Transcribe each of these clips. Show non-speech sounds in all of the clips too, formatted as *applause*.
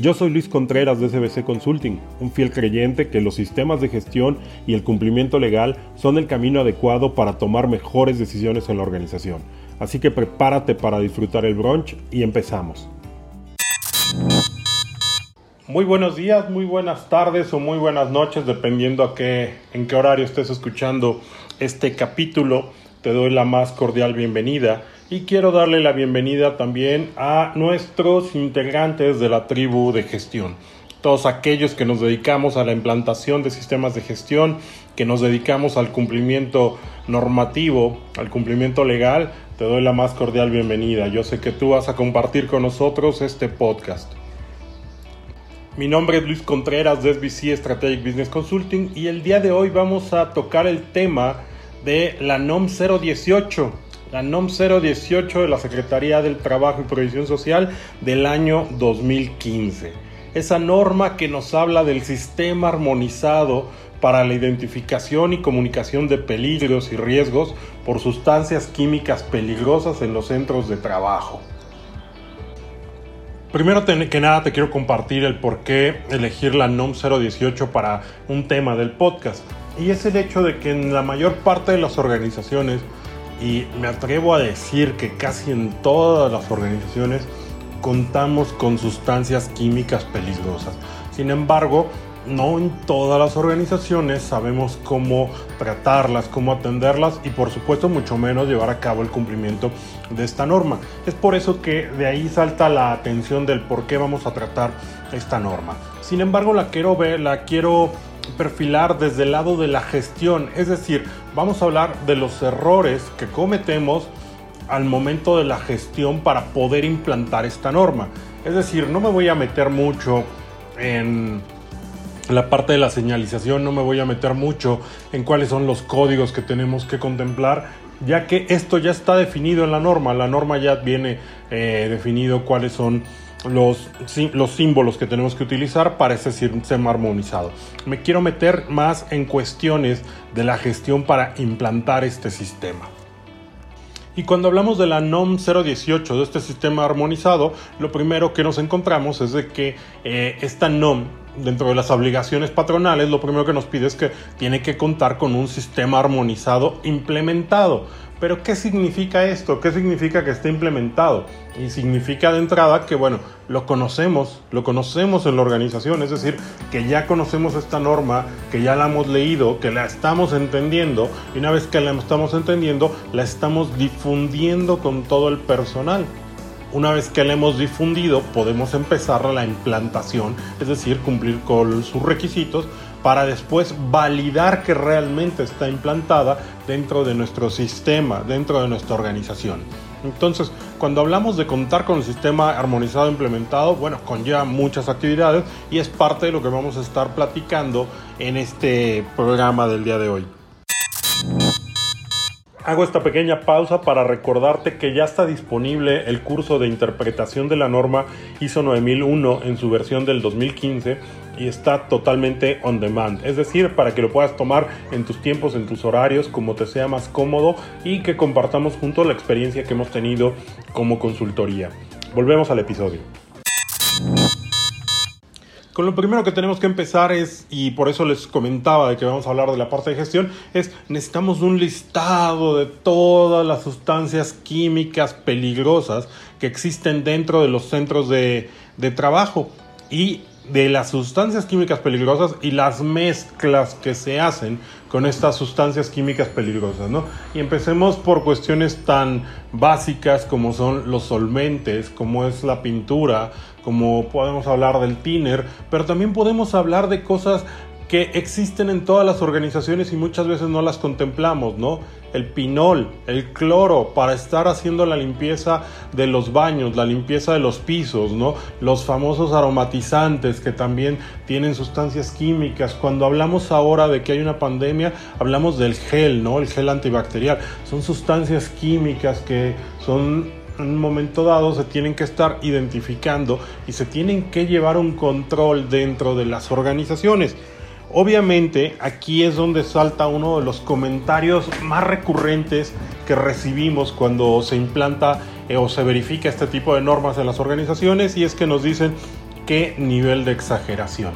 Yo soy Luis Contreras de SBC Consulting, un fiel creyente que los sistemas de gestión y el cumplimiento legal son el camino adecuado para tomar mejores decisiones en la organización. Así que prepárate para disfrutar el brunch y empezamos. Muy buenos días, muy buenas tardes o muy buenas noches, dependiendo a qué, en qué horario estés escuchando este capítulo. Te doy la más cordial bienvenida y quiero darle la bienvenida también a nuestros integrantes de la tribu de gestión. Todos aquellos que nos dedicamos a la implantación de sistemas de gestión, que nos dedicamos al cumplimiento normativo, al cumplimiento legal, te doy la más cordial bienvenida. Yo sé que tú vas a compartir con nosotros este podcast. Mi nombre es Luis Contreras de SBC Strategic Business Consulting y el día de hoy vamos a tocar el tema de la NOM 018 la NOM 018 de la Secretaría del Trabajo y Previsión Social del año 2015. Esa norma que nos habla del sistema armonizado para la identificación y comunicación de peligros y riesgos por sustancias químicas peligrosas en los centros de trabajo. Primero que nada te quiero compartir el por qué elegir la NOM 018 para un tema del podcast. Y es el hecho de que en la mayor parte de las organizaciones y me atrevo a decir que casi en todas las organizaciones contamos con sustancias químicas peligrosas. Sin embargo, no en todas las organizaciones sabemos cómo tratarlas, cómo atenderlas y por supuesto mucho menos llevar a cabo el cumplimiento de esta norma. Es por eso que de ahí salta la atención del por qué vamos a tratar esta norma. Sin embargo, la quiero ver, la quiero perfilar desde el lado de la gestión, es decir, vamos a hablar de los errores que cometemos al momento de la gestión para poder implantar esta norma. Es decir, no me voy a meter mucho en la parte de la señalización, no me voy a meter mucho en cuáles son los códigos que tenemos que contemplar, ya que esto ya está definido en la norma. La norma ya viene eh, definido cuáles son los, los símbolos que tenemos que utilizar para ese sistema armonizado. Me quiero meter más en cuestiones de la gestión para implantar este sistema. Y cuando hablamos de la NOM 018, de este sistema armonizado, lo primero que nos encontramos es de que eh, esta NOM, dentro de las obligaciones patronales, lo primero que nos pide es que tiene que contar con un sistema armonizado implementado. Pero ¿qué significa esto? ¿Qué significa que esté implementado? Y significa de entrada que, bueno, lo conocemos, lo conocemos en la organización, es decir, que ya conocemos esta norma, que ya la hemos leído, que la estamos entendiendo, y una vez que la estamos entendiendo, la estamos difundiendo con todo el personal. Una vez que la hemos difundido, podemos empezar la implantación, es decir, cumplir con sus requisitos para después validar que realmente está implantada dentro de nuestro sistema, dentro de nuestra organización. Entonces, cuando hablamos de contar con el sistema armonizado implementado, bueno, conlleva muchas actividades y es parte de lo que vamos a estar platicando en este programa del día de hoy. Hago esta pequeña pausa para recordarte que ya está disponible el curso de interpretación de la norma ISO 9001 en su versión del 2015 y está totalmente on demand, es decir, para que lo puedas tomar en tus tiempos, en tus horarios, como te sea más cómodo y que compartamos juntos la experiencia que hemos tenido como consultoría. Volvemos al episodio. Con lo primero que tenemos que empezar es, y por eso les comentaba de que vamos a hablar de la parte de gestión, es necesitamos un listado de todas las sustancias químicas peligrosas que existen dentro de los centros de, de trabajo. Y de las sustancias químicas peligrosas y las mezclas que se hacen con estas sustancias químicas peligrosas, ¿no? Y empecemos por cuestiones tan básicas como son los solventes, como es la pintura, como podemos hablar del thinner, pero también podemos hablar de cosas que existen en todas las organizaciones y muchas veces no las contemplamos, ¿no? el pinol, el cloro para estar haciendo la limpieza de los baños, la limpieza de los pisos, ¿no? Los famosos aromatizantes que también tienen sustancias químicas. Cuando hablamos ahora de que hay una pandemia, hablamos del gel, ¿no? El gel antibacterial. Son sustancias químicas que son en un momento dado se tienen que estar identificando y se tienen que llevar un control dentro de las organizaciones. Obviamente aquí es donde salta uno de los comentarios más recurrentes que recibimos cuando se implanta eh, o se verifica este tipo de normas en las organizaciones y es que nos dicen qué nivel de exageración,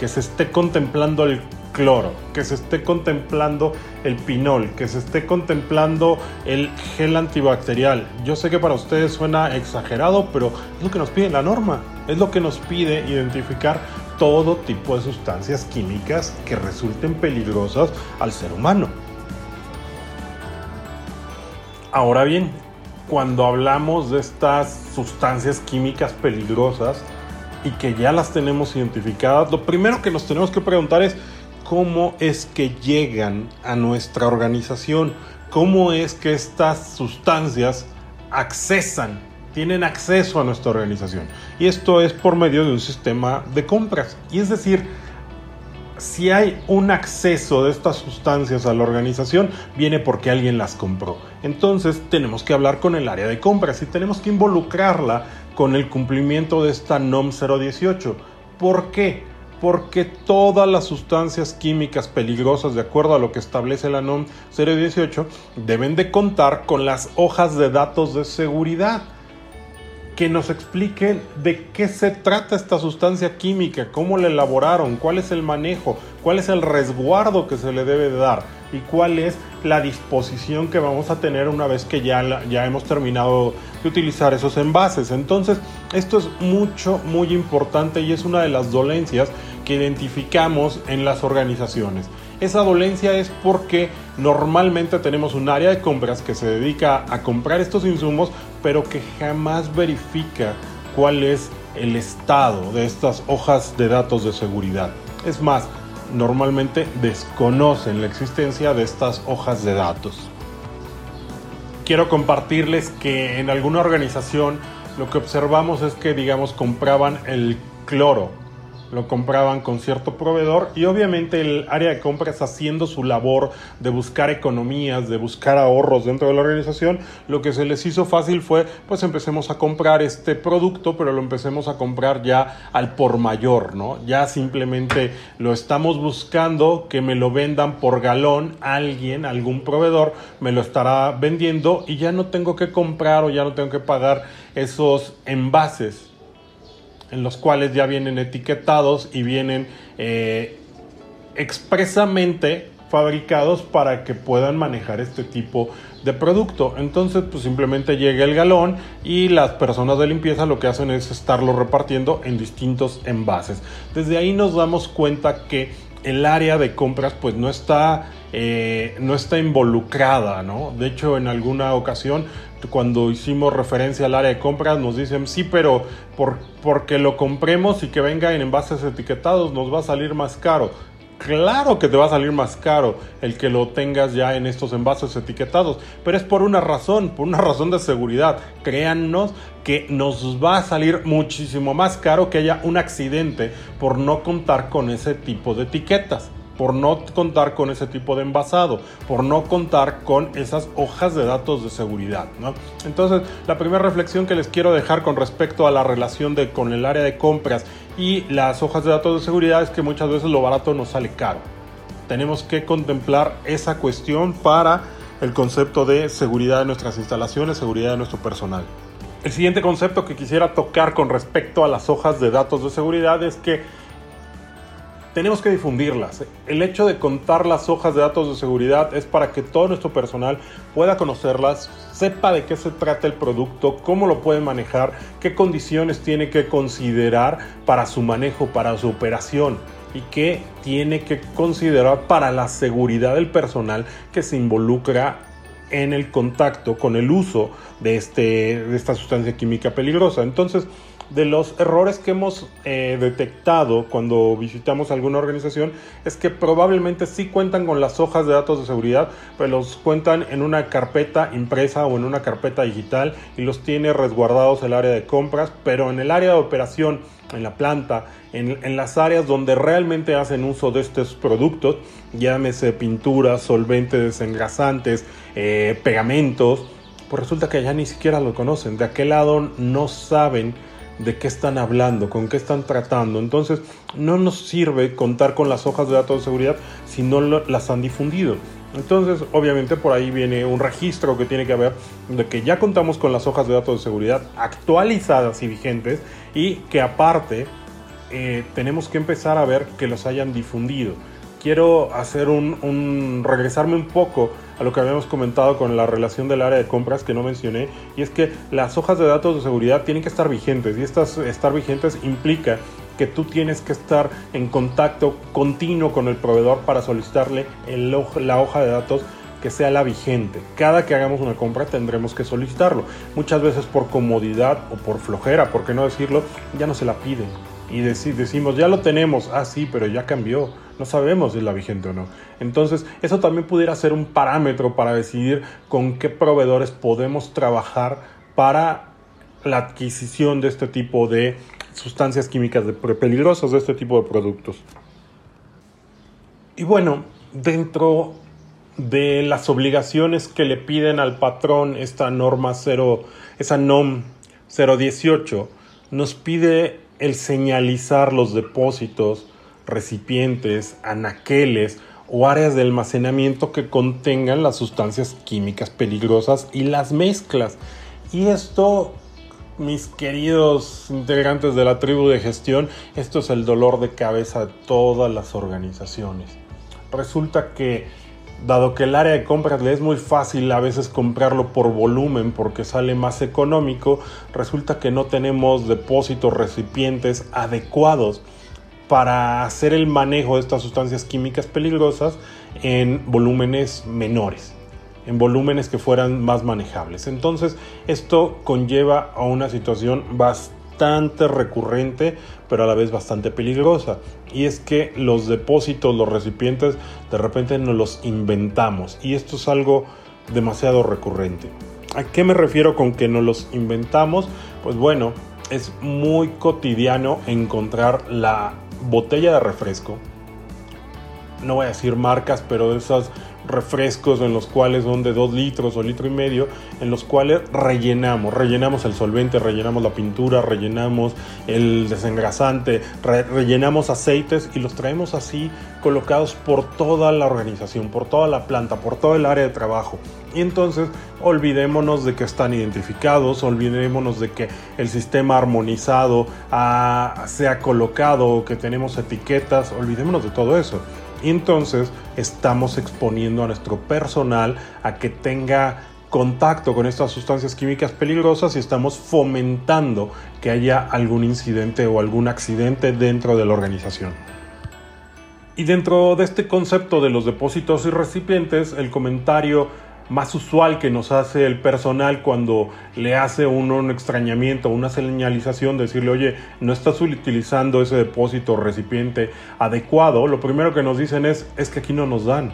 que se esté contemplando el cloro, que se esté contemplando el pinol, que se esté contemplando el gel antibacterial. Yo sé que para ustedes suena exagerado, pero es lo que nos pide la norma, es lo que nos pide identificar todo tipo de sustancias químicas que resulten peligrosas al ser humano. Ahora bien, cuando hablamos de estas sustancias químicas peligrosas y que ya las tenemos identificadas, lo primero que nos tenemos que preguntar es cómo es que llegan a nuestra organización, cómo es que estas sustancias accesan tienen acceso a nuestra organización. Y esto es por medio de un sistema de compras. Y es decir, si hay un acceso de estas sustancias a la organización, viene porque alguien las compró. Entonces tenemos que hablar con el área de compras y tenemos que involucrarla con el cumplimiento de esta NOM 018. ¿Por qué? Porque todas las sustancias químicas peligrosas, de acuerdo a lo que establece la NOM 018, deben de contar con las hojas de datos de seguridad que nos expliquen de qué se trata esta sustancia química, cómo la elaboraron, cuál es el manejo, cuál es el resguardo que se le debe dar y cuál es la disposición que vamos a tener una vez que ya, ya hemos terminado de utilizar esos envases. Entonces, esto es mucho, muy importante y es una de las dolencias que identificamos en las organizaciones. Esa dolencia es porque normalmente tenemos un área de compras que se dedica a comprar estos insumos, pero que jamás verifica cuál es el estado de estas hojas de datos de seguridad. Es más, normalmente desconocen la existencia de estas hojas de datos. Quiero compartirles que en alguna organización lo que observamos es que, digamos, compraban el cloro lo compraban con cierto proveedor y obviamente el área de compras haciendo su labor de buscar economías, de buscar ahorros dentro de la organización, lo que se les hizo fácil fue pues empecemos a comprar este producto, pero lo empecemos a comprar ya al por mayor, ¿no? Ya simplemente lo estamos buscando que me lo vendan por galón alguien, algún proveedor me lo estará vendiendo y ya no tengo que comprar o ya no tengo que pagar esos envases en los cuales ya vienen etiquetados y vienen eh, expresamente fabricados para que puedan manejar este tipo de producto. Entonces, pues simplemente llega el galón y las personas de limpieza lo que hacen es estarlo repartiendo en distintos envases. Desde ahí nos damos cuenta que el área de compras pues no está, eh, no está involucrada, ¿no? De hecho, en alguna ocasión cuando hicimos referencia al área de compras nos dicen sí, pero por, porque lo compremos y que venga en envases etiquetados nos va a salir más caro. Claro que te va a salir más caro el que lo tengas ya en estos envases etiquetados, pero es por una razón, por una *laughs* razón de seguridad. Créannos que nos va a salir muchísimo más caro que haya un accidente por no contar con ese tipo de etiquetas por no contar con ese tipo de envasado, por no contar con esas hojas de datos de seguridad. ¿no? Entonces, la primera reflexión que les quiero dejar con respecto a la relación de, con el área de compras y las hojas de datos de seguridad es que muchas veces lo barato nos sale caro. Tenemos que contemplar esa cuestión para el concepto de seguridad de nuestras instalaciones, seguridad de nuestro personal. El siguiente concepto que quisiera tocar con respecto a las hojas de datos de seguridad es que tenemos que difundirlas. El hecho de contar las hojas de datos de seguridad es para que todo nuestro personal pueda conocerlas, sepa de qué se trata el producto, cómo lo puede manejar, qué condiciones tiene que considerar para su manejo, para su operación y qué tiene que considerar para la seguridad del personal que se involucra en el contacto con el uso de, este, de esta sustancia química peligrosa. Entonces, de los errores que hemos eh, detectado cuando visitamos alguna organización es que probablemente sí cuentan con las hojas de datos de seguridad, pero los cuentan en una carpeta impresa o en una carpeta digital y los tiene resguardados el área de compras, pero en el área de operación, en la planta, en, las áreas donde realmente hacen uso de estos productos, llámese pinturas, solventes, desengrasantes, eh, pegamentos, pues resulta que ya ni siquiera lo conocen. De aquel lado no saben de qué están hablando, con qué están tratando. Entonces, no nos sirve contar con las hojas de datos de seguridad si no las han difundido. Entonces, obviamente por ahí viene un registro que tiene que haber de que ya contamos con las hojas de datos de seguridad actualizadas y vigentes y que aparte eh, tenemos que empezar a ver que los hayan difundido. Quiero hacer un, regresarme un poco a lo que habíamos comentado con la relación del área de compras que no mencioné, y es que las hojas de datos de seguridad tienen que estar vigentes, y estas estar vigentes implica que tú tienes que estar en contacto continuo con el proveedor para solicitarle la hoja de datos que sea la vigente. Cada que hagamos una compra tendremos que solicitarlo. Muchas veces por comodidad o por flojera, por qué no decirlo, ya no se la piden y decimos, ya lo tenemos, ah, sí, pero ya cambió, no sabemos si es la vigente o no. Entonces, eso también pudiera ser un parámetro para decidir con qué proveedores podemos trabajar para la adquisición de este tipo de sustancias químicas peligrosas, de este tipo de productos. Y bueno, dentro de las obligaciones que le piden al patrón esta norma 0, esa NOM 018, nos pide el señalizar los depósitos, recipientes, anaqueles o áreas de almacenamiento que contengan las sustancias químicas peligrosas y las mezclas. Y esto, mis queridos integrantes de la tribu de gestión, esto es el dolor de cabeza de todas las organizaciones. Resulta que Dado que el área de compras le es muy fácil a veces comprarlo por volumen porque sale más económico, resulta que no tenemos depósitos recipientes adecuados para hacer el manejo de estas sustancias químicas peligrosas en volúmenes menores, en volúmenes que fueran más manejables. Entonces esto conlleva a una situación bastante recurrente, pero a la vez bastante peligrosa. Y es que los depósitos, los recipientes, de repente nos los inventamos. Y esto es algo demasiado recurrente. ¿A qué me refiero con que nos los inventamos? Pues bueno, es muy cotidiano encontrar la botella de refresco. No voy a decir marcas, pero de esas refrescos en los cuales son de 2 litros o litro y medio, en los cuales rellenamos, rellenamos el solvente, rellenamos la pintura, rellenamos el desengrasante, rellenamos aceites y los traemos así colocados por toda la organización, por toda la planta, por todo el área de trabajo. Y entonces olvidémonos de que están identificados, olvidémonos de que el sistema armonizado ah, se ha colocado, que tenemos etiquetas, olvidémonos de todo eso. Y entonces estamos exponiendo a nuestro personal a que tenga contacto con estas sustancias químicas peligrosas y estamos fomentando que haya algún incidente o algún accidente dentro de la organización. Y dentro de este concepto de los depósitos y recipientes, el comentario más usual que nos hace el personal cuando le hace un extrañamiento, una señalización, decirle, oye, no estás utilizando ese depósito o recipiente adecuado, lo primero que nos dicen es, es que aquí no nos dan.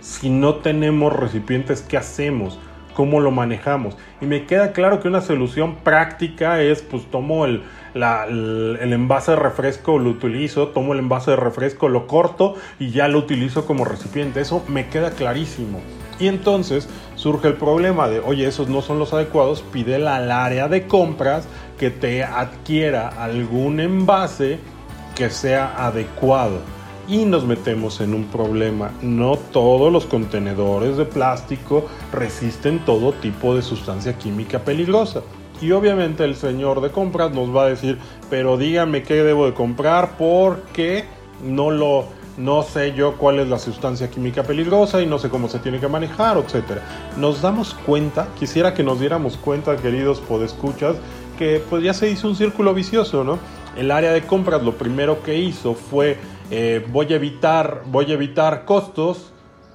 Si no tenemos recipientes, ¿qué hacemos? ¿Cómo lo manejamos? Y me queda claro que una solución práctica es, pues tomo el, el, envase de refresco, lo utilizo, tomo el envase de refresco, lo corto y ya lo utilizo como recipiente. Eso me queda clarísimo. Y entonces surge el problema de, oye, esos no son los adecuados, pídele al área de compras que te adquiera algún envase que sea adecuado. Y nos metemos en un problema. No todos los contenedores de plástico resisten todo tipo de sustancia química peligrosa. Y obviamente el señor de compras nos va a decir, pero dígame qué debo de comprar porque no lo no sé yo cuál es la sustancia química peligrosa y no sé cómo se tiene que manejar, etc. Nos damos cuenta, quisiera que nos diéramos cuenta, queridos podescuchas, que pues ya se hizo un círculo vicioso, ¿no? El área de compras lo primero que hizo fue eh, voy a evitar, voy a evitar costos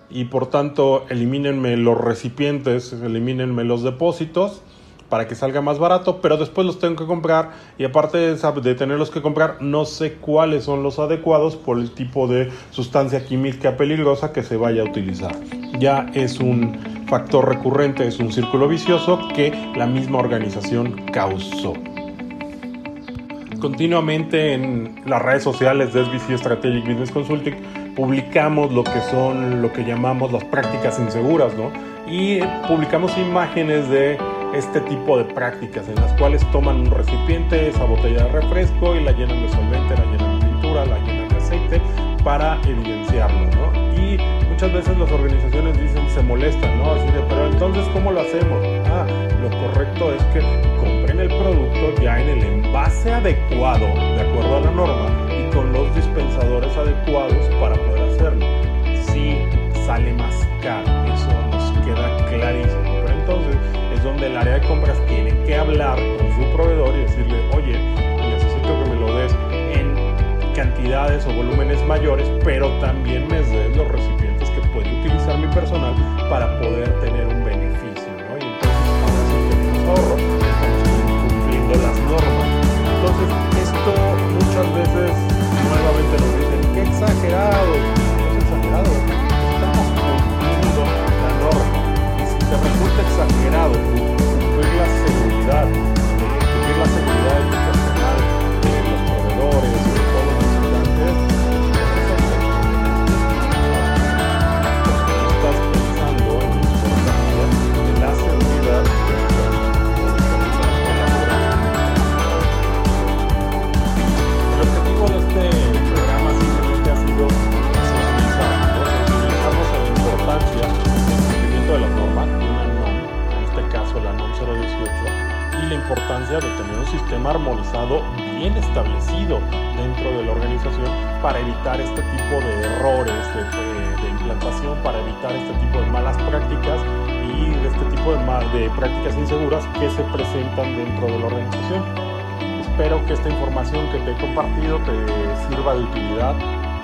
y por tanto elimínenme los recipientes, elimínenme los depósitos para que salga más barato, pero después los tengo que comprar y aparte de tenerlos que comprar, no sé cuáles son los adecuados por el tipo de sustancia química peligrosa que se vaya a utilizar. Ya es un factor recurrente, es un círculo vicioso que la misma organización causó continuamente en las redes sociales de SBC Strategic Business Consulting publicamos lo que son lo que llamamos las prácticas inseguras, ¿no? Y publicamos imágenes de este tipo de prácticas en las cuales toman un recipiente, esa botella de refresco y la llenan de solvente, la llenan de pintura, la llenan de aceite para evidenciarlo, ¿no? Y muchas veces las organizaciones dicen, se molestan, ¿no? Así de, pero entonces, ¿cómo lo hacemos? Ah, lo correcto es que compren el producto ya en el envase adecuado, de acuerdo a la norma, y con los dispensadores adecuados para poder hacerlo. Si sale más caro, donde el área de compras tiene que hablar con su proveedor y decirle, oye, necesito que me lo des en cantidades o volúmenes mayores, pero también me des los recipientes puede utilizar mi personal para poder tener un beneficio, ¿no? Y entonces ahora sí tenemos ahorro, estamos cumpliendo las normas. Entonces esto muchas veces nuevamente nos dicen, qué exagerado, es exagerado, estamos cumpliendo la norma. Y si te resulta exagerado sistema armonizado bien establecido dentro de la organización para evitar este tipo de errores de, implantación, para evitar este tipo de malas prácticas y de este tipo de, de prácticas inseguras que se presentan dentro de la organización. Espero que esta información que te he compartido te sirva de utilidad,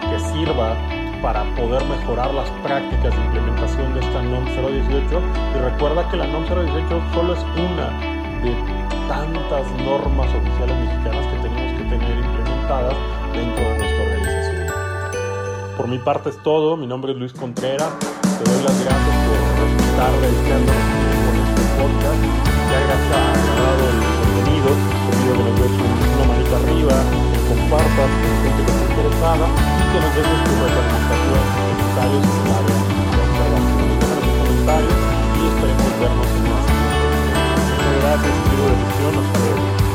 que sirva para poder mejorar las prácticas de implementación de esta NOM 018 y recuerda que la NOM 018 solo es una de tantas normas oficiales mexicanas que tenemos que tener implementadas dentro de nuestra organización. Por mi parte es todo, mi nombre es Luis Contreras, te doy las gracias por estar dedicándonos con este podcast, que hayas agradado el contenido, te pido que nos des una manita arriba, que compartas con gente que esté interesada y que nos dejes tu retroalimentación, comentarios en el de observación, comentarios y esperemos vernos en más gracias, de